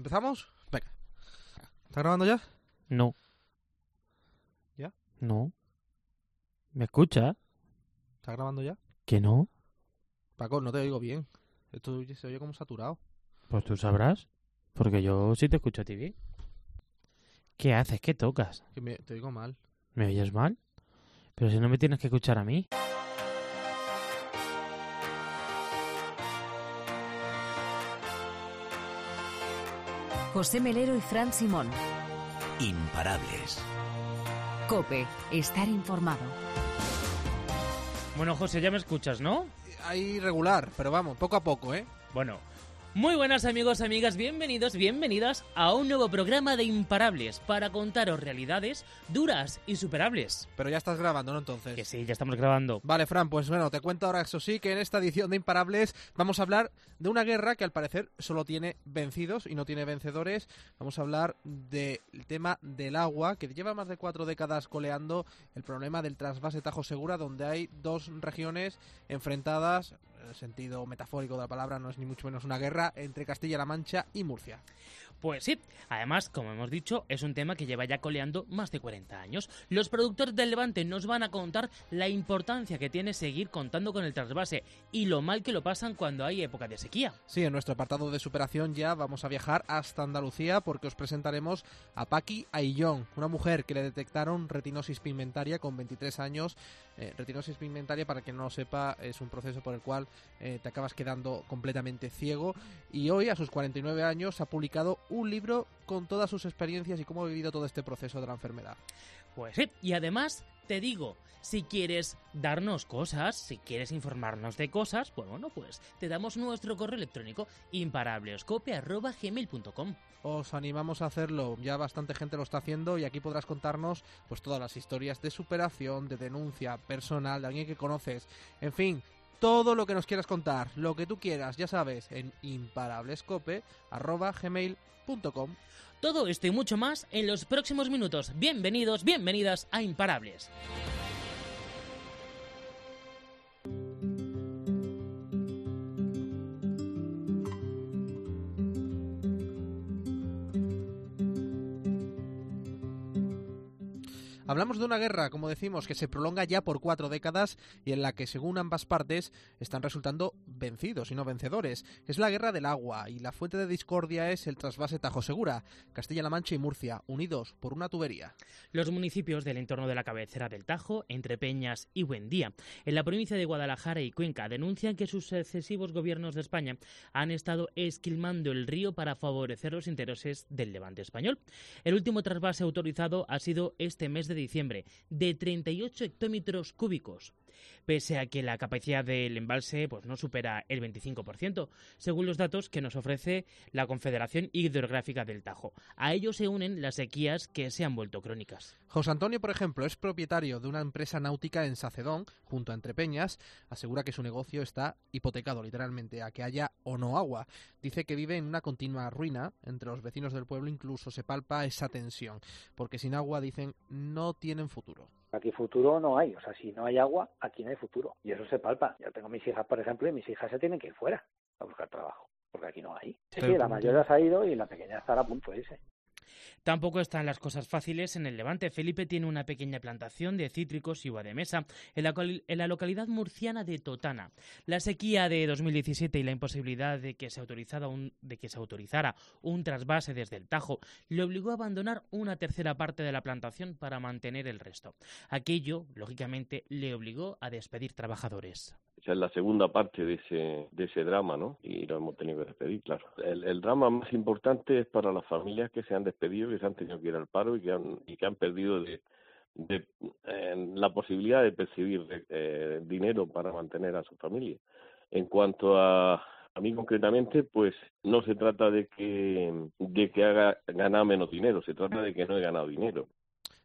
¿Empezamos? Venga. ¿Está grabando ya? No. ¿Ya? No. ¿Me escucha? ¿Está grabando ya? ¿Que no? Paco, no te oigo bien. Esto se oye como saturado. Pues tú sabrás. Porque yo sí te escucho a ti bien. ¿Qué haces? ¿Qué tocas? Que me- te oigo mal. ¿Me oyes mal? Pero si no me tienes que escuchar a mí. José Melero y Fran Simón. Imparables. Cope, estar informado. Bueno, José, ya me escuchas, ¿no? Ahí regular, pero vamos, poco a poco, ¿eh? Bueno. Muy buenas amigos, amigas, bienvenidos, bienvenidas a un nuevo programa de Imparables para contaros realidades duras y superables. Pero ya estás grabando, ¿no? Entonces. Que sí, ya estamos grabando. Vale, Fran, pues bueno, te cuento ahora, eso sí, que en esta edición de Imparables vamos a hablar de una guerra que al parecer solo tiene vencidos y no tiene vencedores. Vamos a hablar del tema del agua, que lleva más de cuatro décadas coleando el problema del trasvase Tajo Segura, donde hay dos regiones enfrentadas, en el sentido metafórico de la palabra, no es ni mucho menos una guerra, entre Castilla-La Mancha y Murcia. Pues sí, además, como hemos dicho, es un tema que lleva ya coleando más de 40 años. Los productores del Levante nos van a contar la importancia que tiene seguir contando con el trasvase y lo mal que lo pasan cuando hay época de sequía. Sí, en nuestro apartado de superación ya vamos a viajar hasta Andalucía porque os presentaremos a Paqui Aillón, una mujer que le detectaron retinosis pigmentaria con 23 años. Eh, retinosis pigmentaria, para quien no lo sepa, es un proceso por el cual eh, te acabas quedando completamente ciego. Y hoy, a sus 49 años, ha publicado un libro con todas sus experiencias y cómo ha vivido todo este proceso de la enfermedad. Pues sí, y además te digo, si quieres darnos cosas, si quieres informarnos de cosas, pues bueno, pues te damos nuestro correo electrónico imparablescope.gmail.com Os animamos a hacerlo, ya bastante gente lo está haciendo y aquí podrás contarnos pues todas las historias de superación, de denuncia personal, de alguien que conoces, en fin, todo lo que nos quieras contar, lo que tú quieras, ya sabes, en imparablescope@gmail.com. Todo esto y mucho más en los próximos minutos. Bienvenidos, bienvenidas a Imparables. Hablamos de una guerra, como decimos, que se prolonga ya por cuatro décadas y en la que, según ambas partes, están resultando vencidos y no vencedores. Es la guerra del agua y la fuente de discordia es el trasvase Tajo Segura, Castilla-La Mancha y Murcia, unidos por una tubería. Los municipios del entorno de la cabecera del Tajo, entre Peñas y Buendía, en la provincia de Guadalajara y Cuenca, denuncian que sus sucesivos gobiernos de España han estado esquilmando el río para favorecer los intereses del levante español. El último trasvase autorizado ha sido este mes de diciembre, de 38 hectómetros cúbicos pese a que la capacidad del embalse pues, no supera el 25%, según los datos que nos ofrece la Confederación Hidrográfica del Tajo. A ello se unen las sequías que se han vuelto crónicas. José Antonio, por ejemplo, es propietario de una empresa náutica en Sacedón, junto a Entrepeñas. Asegura que su negocio está hipotecado literalmente a que haya o no agua. Dice que vive en una continua ruina. Entre los vecinos del pueblo incluso se palpa esa tensión, porque sin agua, dicen, no tienen futuro. Aquí futuro no hay, o sea, si no hay agua, aquí no hay futuro. Y eso se palpa. Yo tengo mis hijas, por ejemplo, y mis hijas se tienen que ir fuera a buscar trabajo, porque aquí no hay. Sí, la ¿cómo mayor se ha ido y la pequeña estará a punto de irse. Tampoco están las cosas fáciles en el Levante. Felipe tiene una pequeña plantación de cítricos y uva de mesa en la, en la localidad murciana de Totana. La sequía de 2017 y la imposibilidad de que, se un, de que se autorizara un trasvase desde el Tajo le obligó a abandonar una tercera parte de la plantación para mantener el resto. Aquello, lógicamente, le obligó a despedir trabajadores. Esa es la segunda parte de ese, de ese drama, ¿no? Y lo hemos tenido que despedir, claro. El, el drama más importante es para las familias que se han despedido, que se han tenido que ir al paro y que han, y que han perdido de, de, la posibilidad de percibir eh, dinero para mantener a su familia. En cuanto a, a mí concretamente, pues no se trata de que, de que haga ganar menos dinero, se trata de que no he ganado dinero.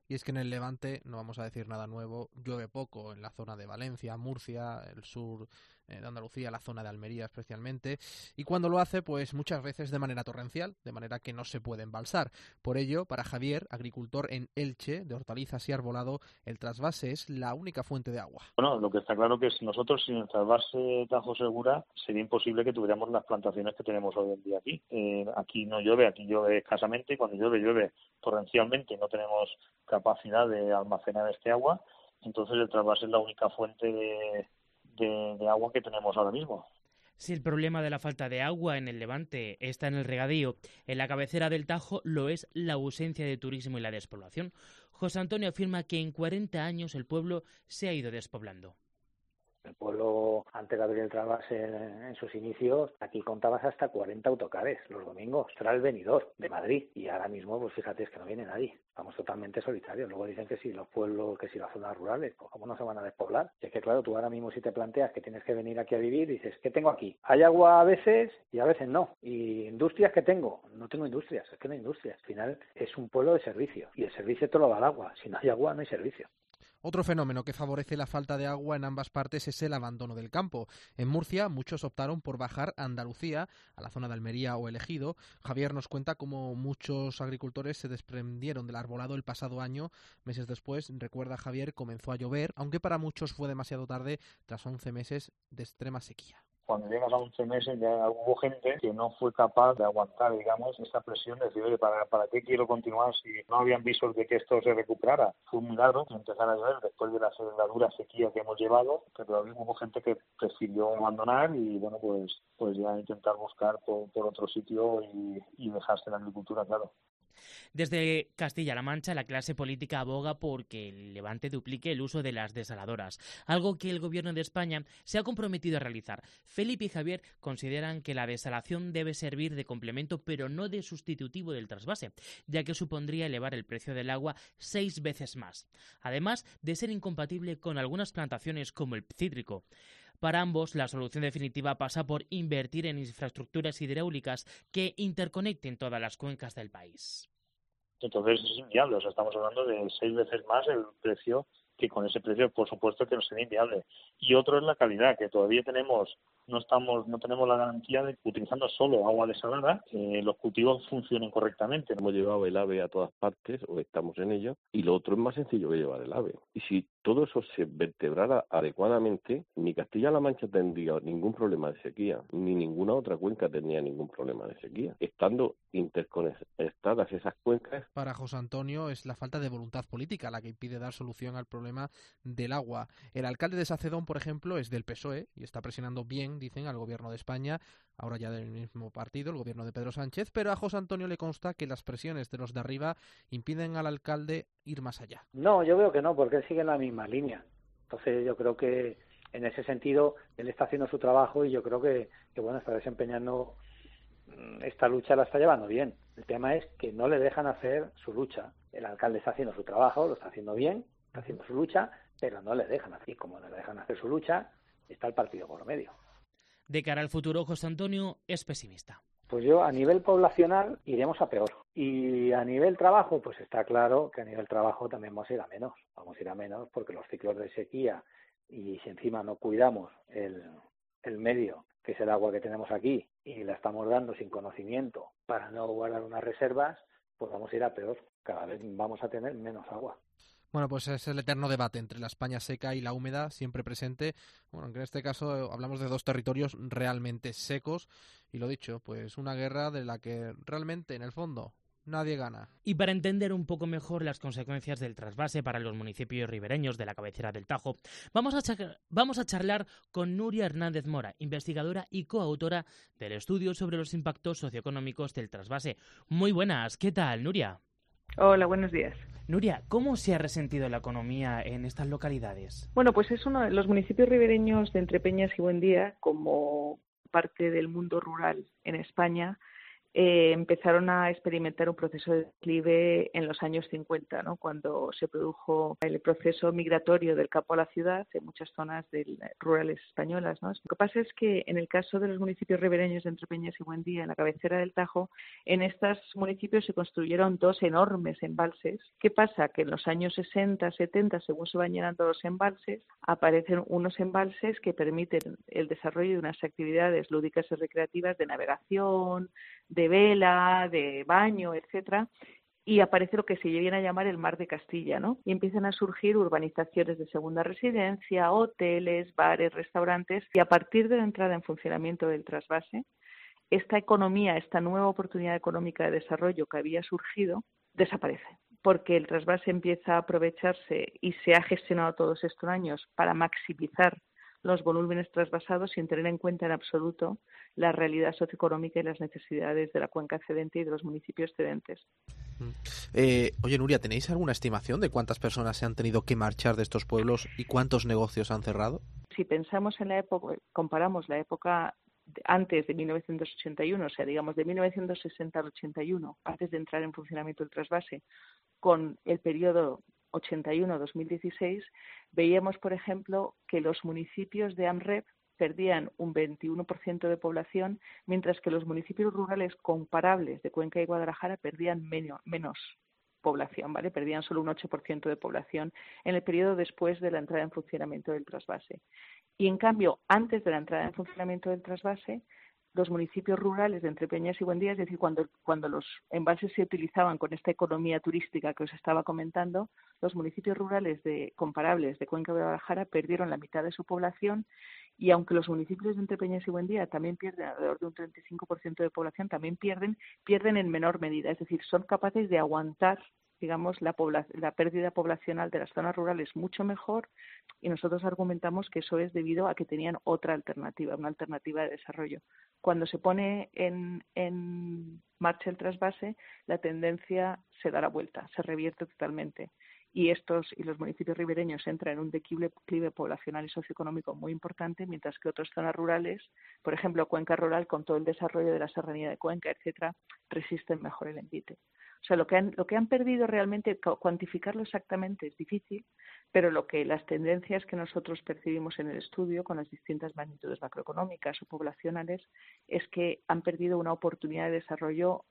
Y es que en el Levante, no vamos a decir nada nuevo, llueve poco en la zona de Valencia, Murcia, el sur de Andalucía, la zona de Almería especialmente, y cuando lo hace, pues muchas veces de manera torrencial, de manera que no se puede embalsar. Por ello, para Javier, agricultor en Elche, de hortalizas y arbolado, el trasvase es la única fuente de agua. Bueno, lo que está claro que si nosotros sin el trasvase Tajo Segura sería imposible que tuviéramos las plantaciones que tenemos hoy en día aquí. Eh, aquí no llueve, aquí llueve escasamente y cuando llueve, llueve torrencialmente no tenemos capacidad de almacenar este agua. Entonces el trasvase es la única fuente de, de, agua que tenemos ahora mismo. Si el problema de la falta de agua en el Levante está en el regadío, en la cabecera del Tajo lo es la ausencia de turismo y la despoblación. José Antonio afirma que en 40 años el pueblo se ha ido despoblando. El pueblo, antes de abrir el trasvase en, sus inicios, aquí contabas hasta 40 autocares los domingos. Era el venidor de Madrid. Y ahora mismo, pues fíjate, es que no viene nadie. Vamos totalmente solitarios. Luego dicen que si los pueblos, que si las zonas rurales, pues cómo no se van a despoblar. es que claro, tú ahora mismo si te planteas que tienes que venir aquí a vivir, dices, ¿qué tengo aquí? Hay agua a veces y a veces no. Y industrias que tengo, no tengo industrias, es que no hay industrias. Al final es un pueblo de servicios y el servicio te lo da el agua. Si no hay agua, no hay servicio. Otro fenómeno que favorece la falta de agua en ambas partes es el abandono del campo. En Murcia, muchos optaron por bajar a Andalucía, a la zona de Almería o Elegido. Javier nos cuenta cómo muchos agricultores se desprendieron del arbolado el pasado año. Meses después, recuerda Javier, comenzó a llover, aunque para muchos fue demasiado tarde tras 11 meses de extrema sequía cuando llegas a 11 meses ya hubo gente que no fue capaz de aguantar, digamos, esa presión de decir, oye, ¿para, ¿para qué quiero continuar si no habían visos de que esto se recuperara? Fue un milagro que empezara a llover después de la, la dura sequía que hemos llevado, pero hubo gente que prefirió abandonar y, bueno, pues, pues ya intentar buscar por, otro sitio y dejarse la agricultura, claro. Desde Castilla-La Mancha, la clase política aboga por que el Levante duplique el uso de las desaladoras, algo que el Gobierno de España se ha comprometido a realizar. Felipe y Javier consideran que la desalación debe servir de complemento, pero no de sustitutivo del trasvase, ya que supondría elevar el precio del agua seis veces más, además de ser incompatible con algunas plantaciones como el cítrico. Para ambos, la solución definitiva pasa por invertir en infraestructuras hidráulicas que interconecten todas las cuencas del país. Entonces es inviable, o sea, estamos hablando de seis veces más el precio que con ese precio, por supuesto, que no sería inviable. Y otro es la calidad, que todavía tenemos, no estamos, no tenemos la garantía de que utilizando solo agua desalada, que los cultivos funcionen correctamente. Hemos llevado el AVE a todas partes, o estamos en ello, y lo otro es más sencillo que llevar el AVE. Y si todo eso se vertebrara adecuadamente, ni Castilla-La Mancha tendría ningún problema de sequía, ni ninguna otra cuenca tendría ningún problema de sequía, estando interconectadas esas cuencas. Para José Antonio es la falta de voluntad política la que impide dar solución al problema del agua. El alcalde de Sacedón, por ejemplo, es del PSOE y está presionando bien, dicen, al gobierno de España, ahora ya del mismo partido, el gobierno de Pedro Sánchez, pero a José Antonio le consta que las presiones de los de arriba impiden al alcalde ir más allá. No, yo veo que no, porque él sigue en la misma línea. Entonces yo creo que en ese sentido él está haciendo su trabajo y yo creo que, que bueno, está desempeñando mm, esta lucha la está llevando bien. El tema es que no le dejan hacer su lucha. El alcalde está haciendo su trabajo, lo está haciendo bien, está haciendo su lucha, pero no le dejan hacer. Como no le dejan hacer su lucha, está el partido por medio. De cara al futuro, José Antonio es pesimista. Pues yo a nivel poblacional iremos a peor. Y a nivel trabajo, pues está claro que a nivel trabajo también vamos a ir a menos. Vamos a ir a menos porque los ciclos de sequía y si encima no cuidamos el, el medio, que es el agua que tenemos aquí, y la estamos dando sin conocimiento para no guardar unas reservas, pues vamos a ir a peor. Cada vez vamos a tener menos agua. Bueno, pues es el eterno debate entre la España seca y la húmeda, siempre presente. Bueno, aunque en este caso eh, hablamos de dos territorios realmente secos. Y lo dicho, pues una guerra de la que realmente, en el fondo, nadie gana. Y para entender un poco mejor las consecuencias del trasvase para los municipios ribereños de la cabecera del Tajo, vamos a, vamos a charlar con Nuria Hernández Mora, investigadora y coautora del estudio sobre los impactos socioeconómicos del trasvase. Muy buenas, ¿qué tal, Nuria? Hola, buenos días. Nuria, ¿cómo se ha resentido la economía en estas localidades? Bueno, pues es uno de los municipios ribereños de Entrepeñas y Buendía, como parte del mundo rural en España, eh, empezaron a experimentar un proceso de declive en los años 50, ¿no? cuando se produjo el proceso migratorio del campo a la ciudad en muchas zonas del, rurales españolas. ¿no? Lo que pasa es que en el caso de los municipios ribereños de Entre Peñas y Buendía, en la cabecera del Tajo, en estos municipios se construyeron dos enormes embalses. ¿Qué pasa? Que en los años 60, 70, según se van llenando los embalses, aparecen unos embalses que permiten el desarrollo de unas actividades lúdicas y recreativas de navegación, de vela, de baño, etcétera, y aparece lo que se viene a llamar el mar de Castilla, ¿no? Y empiezan a surgir urbanizaciones de segunda residencia, hoteles, bares, restaurantes, y a partir de la entrada en funcionamiento del trasvase, esta economía, esta nueva oportunidad económica de desarrollo que había surgido, desaparece, porque el trasvase empieza a aprovecharse y se ha gestionado todos estos años para maximizar los volúmenes trasvasados sin tener en cuenta en absoluto la realidad socioeconómica y las necesidades de la cuenca excedente y de los municipios excedentes. Mm. Eh, oye, Nuria, ¿tenéis alguna estimación de cuántas personas se han tenido que marchar de estos pueblos y cuántos negocios han cerrado? Si pensamos en la época, comparamos la época antes de 1981, o sea, digamos de 1960 al 81, antes de entrar en funcionamiento el trasvase, con el periodo 81-2016, veíamos, por ejemplo, que los municipios de AMREP perdían un 21% de población, mientras que los municipios rurales comparables de Cuenca y Guadalajara perdían menos, población, ¿vale? Perdían solo un 8% de población en el periodo después de la entrada en funcionamiento del trasvase. Y en cambio, antes de la entrada en funcionamiento del trasvase, los municipios rurales de Entrepeñas y Buendía, es decir, cuando, cuando los embalses se utilizaban con esta economía turística que os estaba comentando, los municipios rurales de, comparables de Cuenca de Guadalajara perdieron la mitad de su población y aunque los municipios de Entrepeñas y Buendía también pierden alrededor de un 35% de población, también pierden, pierden en menor medida, es decir, son capaces de aguantar digamos, la, la pérdida poblacional de las zonas rurales mucho mejor y nosotros argumentamos que eso es debido a que tenían otra alternativa, una alternativa de desarrollo. Cuando se pone en, en marcha el trasvase, la tendencia se da la vuelta, se revierte totalmente y estos y los municipios ribereños entran en un declive poblacional y socioeconómico muy importante, mientras que otras zonas rurales, por ejemplo Cuenca rural, con todo el desarrollo de la serranía de Cuenca, etcétera, resisten mejor el envite. O sea, lo que han, lo que han perdido realmente, cuantificarlo exactamente es difícil, pero lo que las tendencias que nosotros percibimos en el estudio con las distintas magnitudes macroeconómicas o poblacionales es que han perdido una oportunidad de desarrollo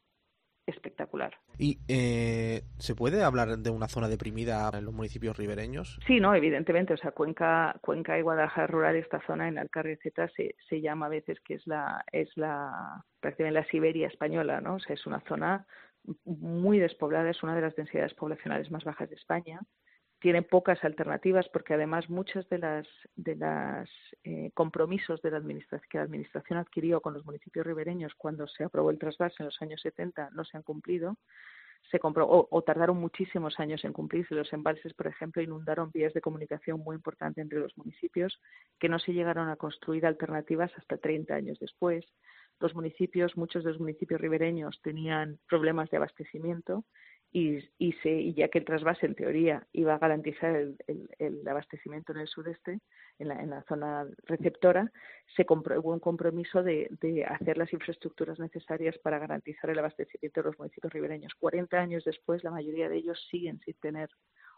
espectacular. ¿Y eh, se puede hablar de una zona deprimida en los municipios ribereños? Sí, no, evidentemente. O sea, Cuenca, Cuenca y Guadalajara rural, esta zona en Alcarria, etcétera, se, se llama a veces que es la es la prácticamente la Siberia española, ¿no? O sea, es una zona muy despoblada, es una de las densidades poblacionales más bajas de España. Tiene pocas alternativas porque además muchos de las de los eh, compromisos de la administración que la administración adquirió con los municipios ribereños cuando se aprobó el trasvase en los años 70 no se han cumplido. Se compró, o, tardaron muchísimos años en cumplirse. Los embalses, por ejemplo, inundaron vías de comunicación muy importantes entre los municipios que no se llegaron a construir alternativas hasta 30 años después los municipios, muchos de los municipios ribereños tenían problemas de abastecimiento y, y, se, y ya que el trasvase en teoría iba a garantizar el, abastecimiento en el sudeste, en la, zona receptora, se hubo un compromiso de, de, hacer las infraestructuras necesarias para garantizar el abastecimiento de los municipios ribereños. 40 años después, la mayoría de ellos siguen sin tener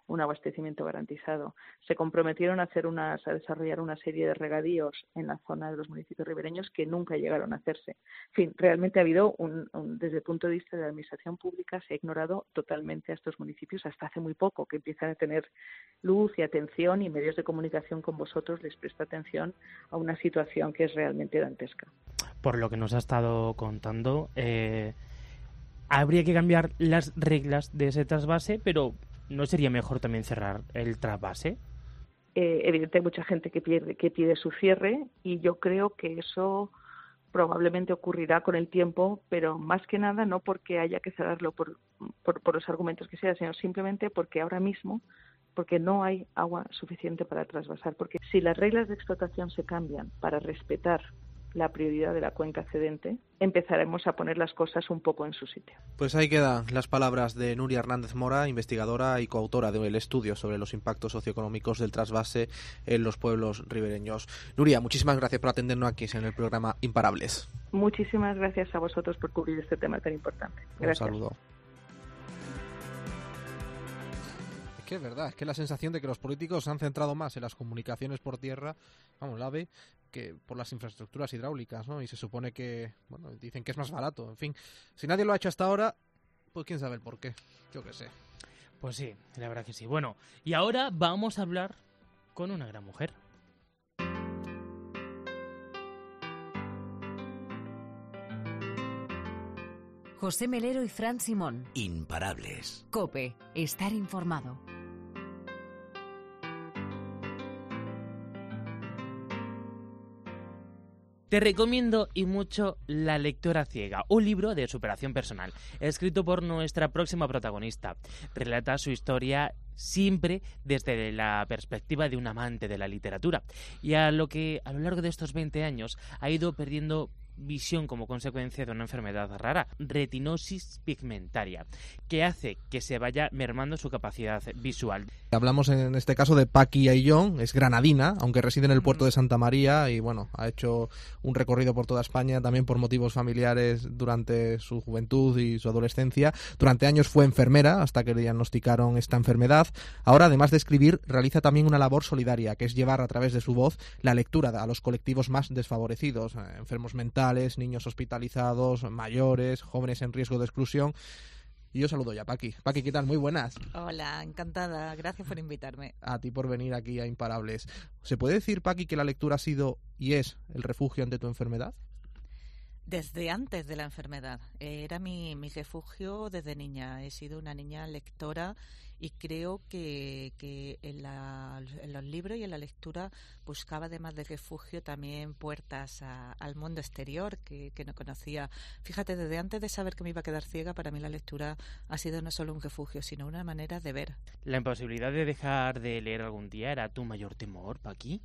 un abastecimiento garantizado. Se comprometieron a hacer unas, a desarrollar una serie de regadíos en la zona de los municipios ribereños que nunca llegaron a hacerse. En fin, realmente ha habido un, desde el punto de vista de la administración pública se ha ignorado totalmente a estos municipios hasta hace muy poco que empiezan a tener luz y atención y medios de comunicación con vosotros les presta atención a una situación que es realmente dantesca. Por lo que nos ha estado contando, eh, habría que cambiar las reglas de ese trasvase, pero ¿no sería mejor también cerrar el trasvase? Eh, hay mucha gente que, pierde, que pide su cierre y yo creo que eso probablemente ocurrirá con el tiempo, pero más que nada no porque haya que cerrarlo por, por, los argumentos que sea, sino simplemente porque ahora mismo porque no hay agua suficiente para trasvasar. Porque si las reglas de explotación se cambian para respetar la prioridad de la cuenca excedente, empezaremos a poner las cosas un poco en su sitio. Pues ahí quedan las palabras de Nuria Hernández Mora, investigadora y coautora del estudio sobre los impactos socioeconómicos del trasvase en los pueblos ribereños. Nuria, muchísimas gracias por atendernos aquí en el programa Imparables. Muchísimas gracias a vosotros por cubrir este tema tan importante. Gracias. Un saludo. Que es verdad, es que la sensación de que los políticos se han centrado más en las comunicaciones por tierra, vamos, la AVE, que por las infraestructuras hidráulicas, ¿no? Y se supone que, bueno, dicen que es más barato, en fin. Si nadie lo ha hecho hasta ahora, pues quién sabe el por qué, yo qué sé. Pues sí, la verdad que sí. Bueno, y ahora vamos a hablar con una gran mujer. José Melero y Fran Simón. Imparables. Cope, estar informado. Te recomiendo y mucho La lectora ciega, un libro de superación personal, escrito por nuestra próxima protagonista. Relata su historia siempre desde la perspectiva de un amante de la literatura y a lo que a lo largo de estos 20 años ha ido perdiendo visión como consecuencia de una enfermedad rara, retinosis pigmentaria, que hace que se vaya mermando su capacidad visual. Hablamos en este caso de Paqui Ayllón, es granadina, aunque reside en el puerto de Santa María y bueno, ha hecho un recorrido por toda España también por motivos familiares durante su juventud y su adolescencia. Durante años fue enfermera hasta que le diagnosticaron esta enfermedad. Ahora, además de escribir, realiza también una labor solidaria, que es llevar a través de su voz la lectura a los colectivos más desfavorecidos, eh, enfermos mentales, niños hospitalizados, mayores, jóvenes en riesgo de exclusión. Y yo saludo ya, Paqui. Paqui, ¿qué tal? Muy buenas. Hola, encantada. Gracias por invitarme. A ti por venir aquí a Imparables. ¿Se puede decir, Paqui, que la lectura ha sido y es el refugio ante tu enfermedad? Desde antes de la enfermedad. Era mi, mi refugio desde niña. He sido una niña lectora y creo que, que en, los libros y en la lectura buscaba además de refugio también puertas al mundo exterior que, que, no conocía. Fíjate, desde antes de saber que me iba a quedar ciega, para mí la lectura ha sido no solo un refugio, sino una manera de ver. ¿La imposibilidad de dejar de leer algún día era tu mayor temor, Paqui?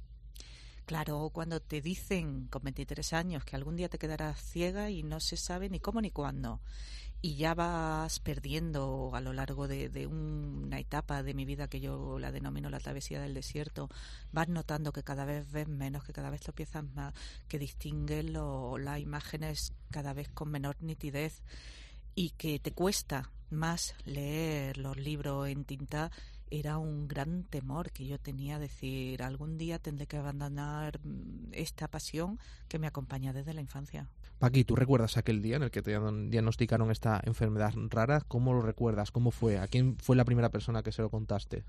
Claro, cuando te dicen con 23 años que algún día te quedarás ciega y no se sabe ni cómo ni cuándo y ya vas perdiendo a lo largo de, una etapa de mi vida que yo la denomino la travesía del desierto, vas notando que cada vez ves menos, que cada vez tropiezas más, que distingues las imágenes cada vez con menor nitidez y que te cuesta más leer los libros en tinta era un gran temor que yo tenía, decir, algún día tendré que abandonar mm, esta pasión que me acompaña desde la infancia. Paqui, ¿tú recuerdas aquel día en el que te diagnosticaron esta enfermedad rara? ¿Cómo lo recuerdas? ¿Cómo fue? ¿A quién fue la primera persona que se lo contaste?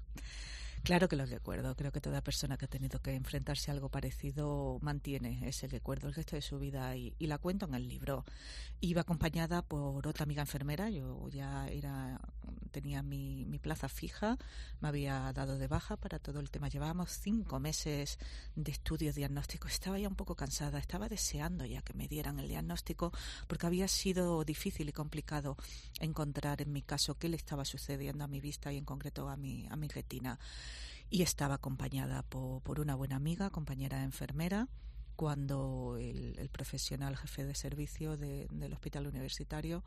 Claro que lo recuerdo. Creo que toda persona que ha tenido que enfrentarse a algo parecido mantiene ese recuerdo el resto de su vida y, la cuento en el libro. Iba acompañada por otra amiga enfermera. Yo ya era tenía mi, mi plaza fija, me había dado de baja para todo el tema. Llevábamos cinco meses de estudios diagnósticos. Estaba ya un poco cansada, estaba deseando ya que me dieran el diagnóstico porque había sido difícil y complicado encontrar en mi caso qué le estaba sucediendo a mi vista y en concreto a mi, a mi retina y estaba acompañada por, una buena amiga, compañera enfermera, cuando el, profesional jefe de servicio del hospital universitario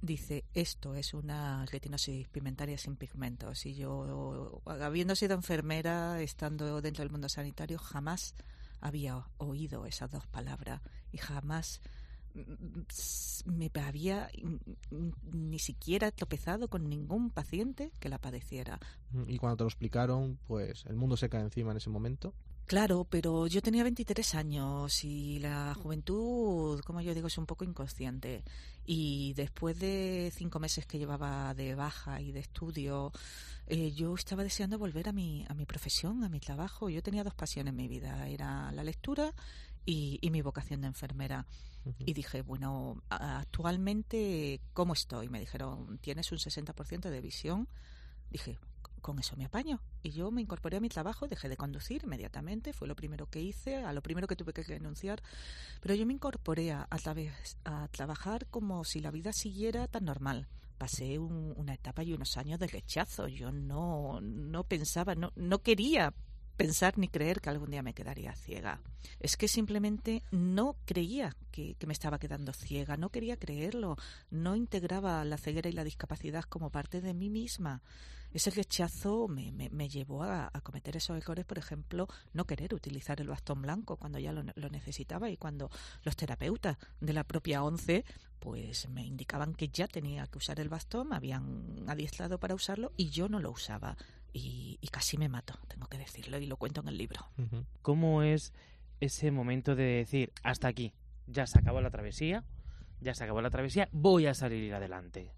dice esto es una retinosis pigmentaria sin pigmentos y yo habiendo sido enfermera estando dentro del mundo sanitario jamás había oído esas dos palabras y jamás me había ni siquiera tropezado con ningún paciente que la padeciera. Y cuando te lo explicaron, pues el mundo se cae encima en ese momento. Claro, pero yo tenía 23 años y la juventud, como yo digo, es un poco inconsciente. Y después de cinco meses que llevaba de baja y de estudio, eh, yo estaba deseando volver a mi, a mi profesión, a mi trabajo. Yo tenía dos pasiones en mi vida, era la lectura y, y mi vocación de enfermera. Y dije, bueno, actualmente, ¿cómo estoy? Me dijeron, tienes un 60% de visión. Dije, con eso me apaño. Y yo me incorporé a mi trabajo, dejé de conducir inmediatamente, fue lo primero que hice, a lo primero que tuve que renunciar, pero yo me incorporé a, a, trabajar como si la vida siguiera tan normal. Pasé una etapa y unos años de rechazo, yo no, no pensaba, no, no quería pensar ni creer que algún día me quedaría ciega. Es que simplemente no creía que, me estaba quedando ciega, no quería creerlo, no integraba la ceguera y la discapacidad como parte de mí misma. Ese rechazo me, me, llevó a, cometer esos errores, por ejemplo, no querer utilizar el bastón blanco cuando ya lo, lo necesitaba y cuando los terapeutas de la propia ONCE pues me indicaban que ya tenía que usar el bastón, me habían adiestrado para usarlo y yo no lo usaba y, casi me mato, tengo que decirlo, y lo cuento en el libro. ¿Cómo es ese momento de decir, hasta aquí, ya se acabó la travesía, ya se acabó la travesía, voy a salir adelante?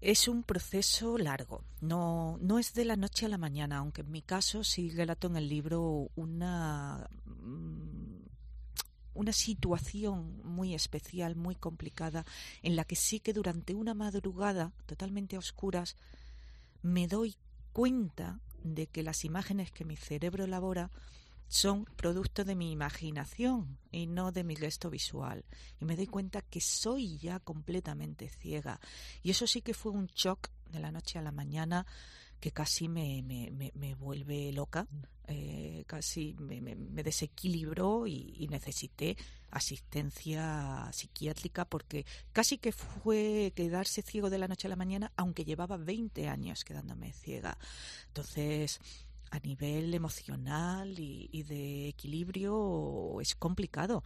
Es un proceso largo, no, no es de la noche a la mañana, aunque en mi caso sí relato en el libro una, mm, una situación muy especial, muy complicada, en la que sí que durante una madrugada totalmente a oscuras me doy cuenta de que las imágenes que mi cerebro elabora son producto de mi imaginación y no de mi gesto visual. Y me doy cuenta que soy ya completamente ciega. Y eso sí que fue un shock de la noche a la mañana que casi me, me, me, vuelve loca, eh, casi me, me desequilibró y, necesité asistencia psiquiátrica porque casi que fue quedarse ciego de la noche a la mañana, aunque llevaba 20 años quedándome ciega. Entonces, a nivel emocional y de equilibrio es complicado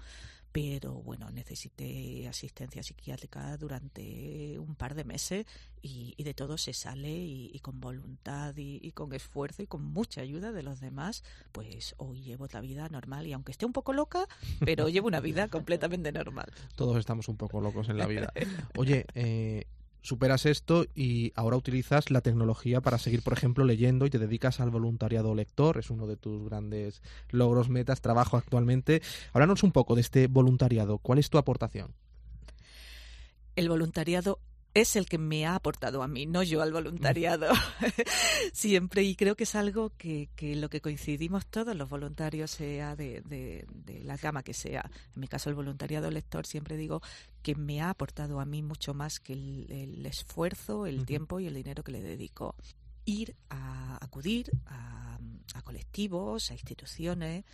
pero bueno, necesité asistencia psiquiátrica durante un par de meses y, de todo se sale y, con voluntad y, con esfuerzo y con mucha ayuda de los demás, pues hoy llevo la vida normal y aunque esté un poco loca, pero llevo una vida completamente normal. Todos estamos un poco locos en la vida. Oye, eh, superas esto y ahora utilizas la tecnología para seguir, por ejemplo, leyendo y te dedicas al voluntariado lector. Es uno de tus grandes logros, metas, trabajo actualmente. Háblanos un poco de este voluntariado. ¿Cuál es tu aportación? El voluntariado es el que me ha aportado a mí, no yo al voluntariado. Siempre, y creo que es algo que, que, lo que coincidimos todos los voluntarios, sea de, de, la gama que sea. En mi caso, el voluntariado lector, siempre digo que me ha aportado a mí mucho más que el, esfuerzo, el tiempo y el dinero que le dedico. Ir a acudir a, a colectivos, a instituciones,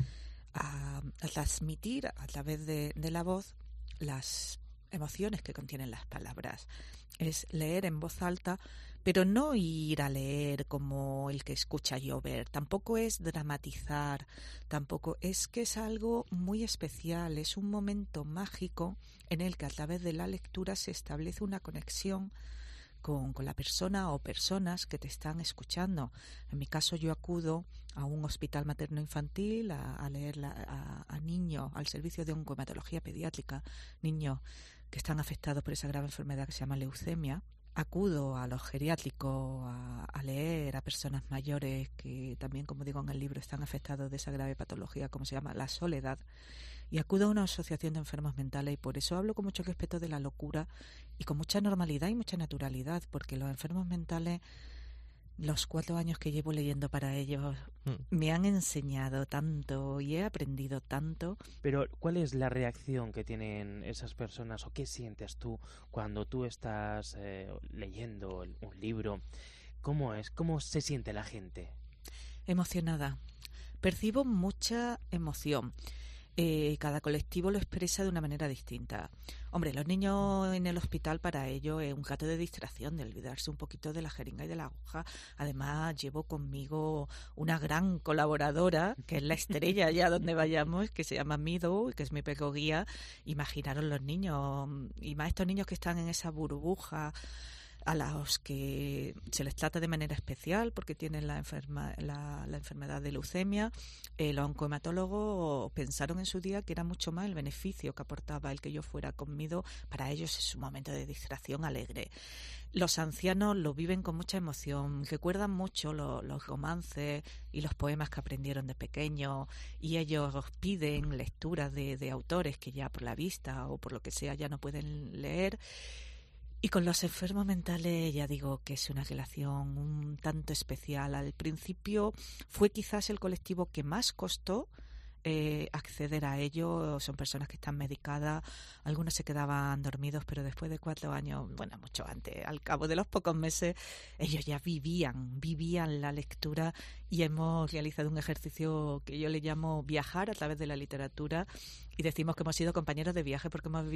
a, a transmitir a través de, de la voz las emociones que contienen las palabras. Es leer en voz alta, pero no ir a leer como el que escucha llover, tampoco es dramatizar, tampoco es que es algo muy especial, es un momento mágico en el que a través de la lectura se establece una conexión con, la persona o personas que te están escuchando. En mi caso yo acudo a un hospital materno-infantil a, leer a, a niños al servicio de oncomatología pediátrica, niños que están afectados por esa grave enfermedad que se llama leucemia. Acudo a los geriátricos a, leer a personas mayores que también, como digo en el libro, están afectados de esa grave patología, como se llama la soledad. Y acudo a una asociación de enfermos mentales y por eso hablo con mucho respeto de la locura y con mucha normalidad y mucha naturalidad, porque los enfermos mentales los cuatro años que llevo leyendo para ellos mm. me han enseñado tanto y he aprendido tanto. Pero, ¿cuál es la reacción que tienen esas personas o qué sientes tú cuando tú estás eh, leyendo un libro? ¿Cómo es? ¿Cómo se siente la gente? Emocionada. Percibo mucha emoción. Eh, cada colectivo lo expresa de una manera distinta. Hombre, los niños en el hospital para ello es un gato de distracción, de olvidarse un poquito de la jeringa y de la aguja. Además, llevo conmigo una gran colaboradora, que es la estrella allá donde vayamos, que se llama Mido, que es mi perro guía. Imaginaros los niños, y más estos niños que están en esa burbuja a los que se les trata de manera especial porque tienen la, enferma, la, enfermedad de leucemia, los oncohematólogos pensaron en su día que era mucho más el beneficio que aportaba el que yo fuera conmigo. Para ellos es un momento de distracción alegre. Los ancianos lo viven con mucha emoción, recuerdan mucho los romances y los poemas que aprendieron de pequeño y ellos piden lecturas de autores que ya por la vista o por lo que sea ya no pueden leer y con los enfermos mentales ya digo que es una relación un tanto especial. Al principio fue quizás el colectivo que más costó eh, acceder a ello. Son personas que están medicadas, algunos se quedaban dormidos, pero después de cuatro años, bueno, mucho antes, al cabo de los pocos meses, ellos ya vivían, vivían la lectura y hemos realizado un ejercicio que yo le llamo viajar a través de la literatura y decimos que hemos sido compañeros de viaje porque hemos,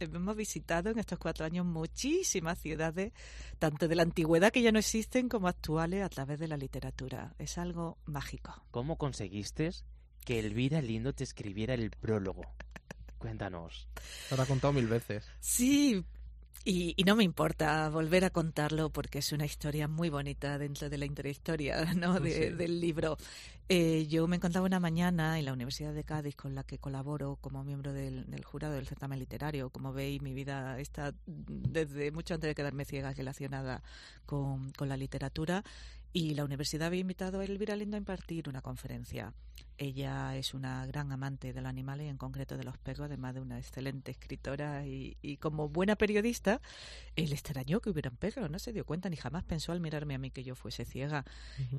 hemos visitado en estos cuatro años muchísimas ciudades, tanto de la antigüedad que ya no existen como actuales a través de la literatura. Es algo mágico. ¿Cómo conseguiste que Elvira Lindo te escribiera el prólogo? Cuéntanos. Lo ha contado mil veces. Sí, y, no me importa volver a contarlo porque es una historia muy bonita dentro de la interhistoria ¿no? del libro. Eh, yo me encontraba una mañana en la Universidad de Cádiz con la que colaboro como miembro del, jurado del certamen literario. Como veis, mi vida está desde mucho antes de quedarme ciega relacionada con, con la literatura y la universidad había invitado a Elvira Lindo a impartir una conferencia. Ella es una gran amante de los animales y en concreto de los perros, además de una excelente escritora y, como buena periodista, él extrañó que hubiera un perro, no se dio cuenta ni jamás pensó al mirarme a mí que yo fuese ciega.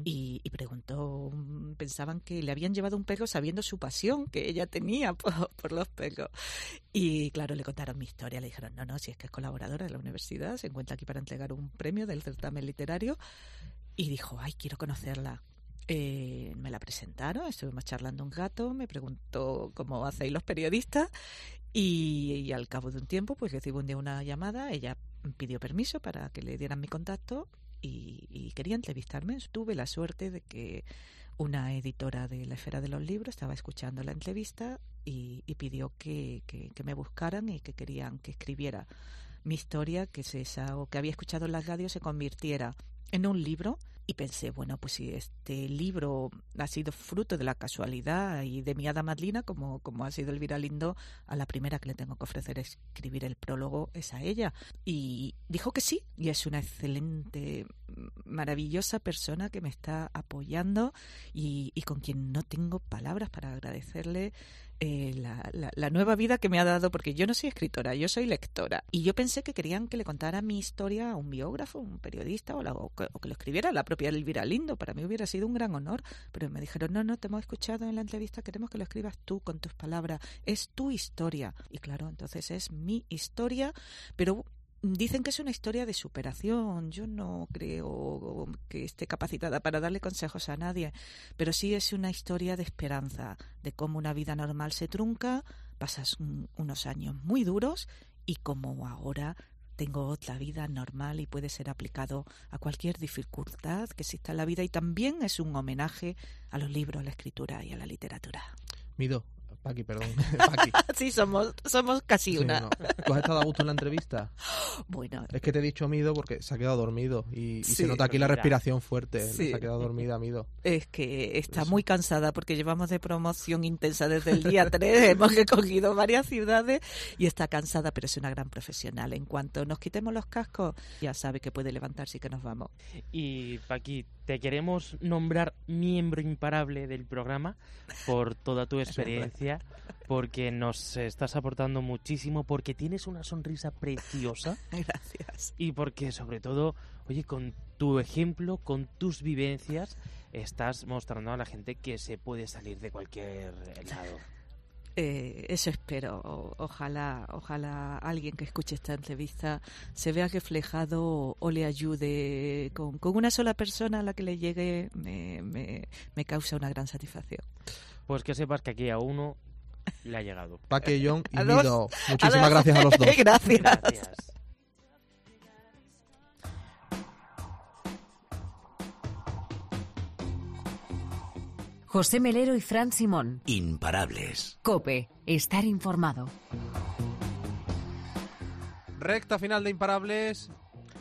Y, preguntó, mm, pensaban que le habían llevado un perro sabiendo su pasión que ella tenía por, por los perros. Y claro, le contaron mi historia, le dijeron, no, no, si es que es colaboradora de la universidad, se encuentra aquí para entregar un premio del certamen literario y dijo, ay, quiero conocerla. Eh, me la presentaron, estuvimos charlando un gato, me preguntó cómo hacéis los periodistas y, al cabo de un tiempo pues recibo un día una llamada, ella pidió permiso para que le dieran mi contacto y, quería entrevistarme. Tuve la suerte de que una editora de la esfera de los libros estaba escuchando la entrevista y, pidió que, que, me buscaran y que querían que escribiera mi historia, que es esa, o que había escuchado en las radios, se convirtiera en un libro y pensé, bueno, pues si este libro ha sido fruto de la casualidad y de mi hada madlina, como, como ha sido Elvira Lindo, a la primera que le tengo que ofrecer escribir el prólogo es a ella. Y dijo que sí, y es una excelente, maravillosa persona que me está apoyando y, y con quien no tengo palabras para agradecerle eh, la, la, nueva vida que me ha dado, porque yo no soy escritora, yo soy lectora. Y yo pensé que querían que le contara mi historia a un biógrafo, un periodista, o, que, lo escribiera la propia Elvira Lindo. Para mí hubiera sido un gran honor. Pero me dijeron, no, no, te hemos escuchado en la entrevista, queremos que lo escribas tú con tus palabras. Es tu historia. Y claro, entonces es mi historia, pero Dicen que es una historia de superación. Yo no creo que esté capacitada para darle consejos a nadie, pero sí es una historia de esperanza, de cómo una vida normal se trunca, pasas unos años muy duros y cómo ahora tengo otra vida normal y puede ser aplicado a cualquier dificultad que exista en la vida y también es un homenaje a los libros, a la escritura y a la literatura. Mido, Paqui, perdón. sí, somos, somos casi una. ¿Tú has estado a gusto en la entrevista? Bueno. Es que te he dicho Mido porque se ha quedado dormido y, se nota aquí la respiración fuerte. Se ha quedado dormida Mido. Es que está muy cansada porque llevamos de promoción intensa desde el día 3. hemos recogido varias ciudades y está cansada, pero es una gran profesional. En cuanto nos quitemos los cascos, ya sabe que puede levantarse y que nos vamos. Y Paqui, te queremos nombrar miembro imparable del programa por toda tu experiencia, porque nos estás aportando muchísimo, porque tienes una sonrisa preciosa. Gracias. Y porque sobre todo, oye, con tu ejemplo, con tus vivencias, estás mostrando a la gente que se puede salir de cualquier lado. Eh, eso espero. ojalá, ojalá alguien que escuche esta entrevista se vea reflejado o le ayude con, una sola persona a la que le llegue me, me, causa una gran satisfacción. Pues que sepas que aquí a uno le ha llegado. Paque, John y Mido. Muchísimas gracias a los dos. gracias. José Melero y Fran Simón. Imparables. Cope, estar informado. Recta final de Imparables.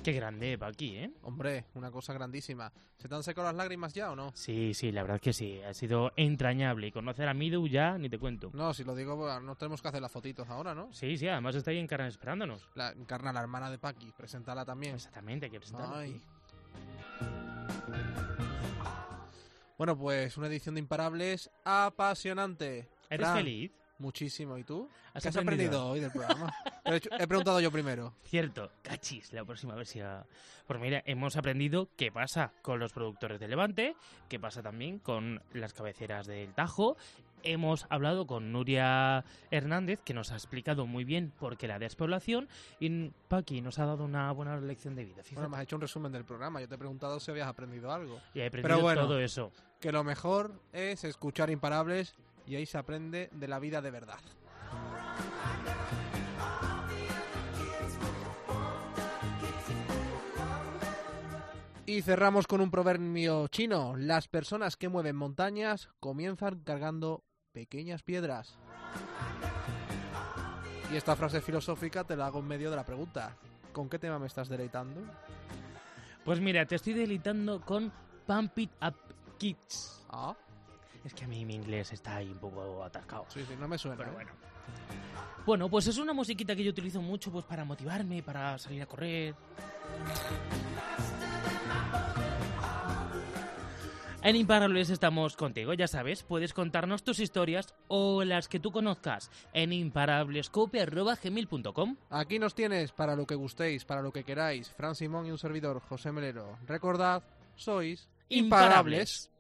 Qué grande va aquí, ¿eh? Hombre, una cosa grandísima. ¿Se te han secado las lágrimas ya o no? Sí, sí, la verdad es que sí. Ha sido entrañable. Y conocer a Midu ya ni te cuento. No, si lo digo, pues, no tenemos que hacer las fotitos ahora, ¿no? Sí, sí, además está ahí Encarna esperándonos. La, Encarna, la hermana de Paqui. Preséntala también. Exactamente, hay que presentarla. Ay. Bueno, pues una edición de Imparables apasionante. ¿Eres feliz? Muchísimo. ¿Y tú? ¿Qué has aprendido hoy del programa? he, preguntado yo primero. Cierto. Cachis, la próxima vez ya... Pues mira, hemos aprendido qué pasa con los productores de Levante, qué pasa también con las cabeceras del Tajo hemos hablado con Nuria Hernández, que nos ha explicado muy bien por qué la despoblación, y Paqui nos ha dado una buena lección de vida. Fíjate. Bueno, me has hecho un resumen del programa. Yo te he preguntado si habías aprendido algo. y he aprendido Pero bueno, todo eso. que lo mejor es escuchar imparables y ahí se aprende de la vida de verdad. Y cerramos con un proverbio chino. Las personas que mueven montañas comienzan cargando pequeñas piedras. Y esta frase filosófica te la hago en medio de la pregunta. ¿Con qué tema me estás deleitando? Pues mira, te estoy deleitando con Pump It Up Kids. Ah, Es que a mí mi inglés está ahí un poco atascado. sí, sí, no me suena. Pero ¿eh? bueno. Bueno, pues es una musiquita que yo utilizo mucho pues para motivarme, para salir a correr. En Imparables estamos contigo, ya sabes, puedes contarnos tus historias o las que tú conozcas en imparablescope.gmail.com Aquí nos tienes para lo que gustéis, para lo que queráis. Fran Simón y un servidor, José Melero. Recordad, sois Imparables.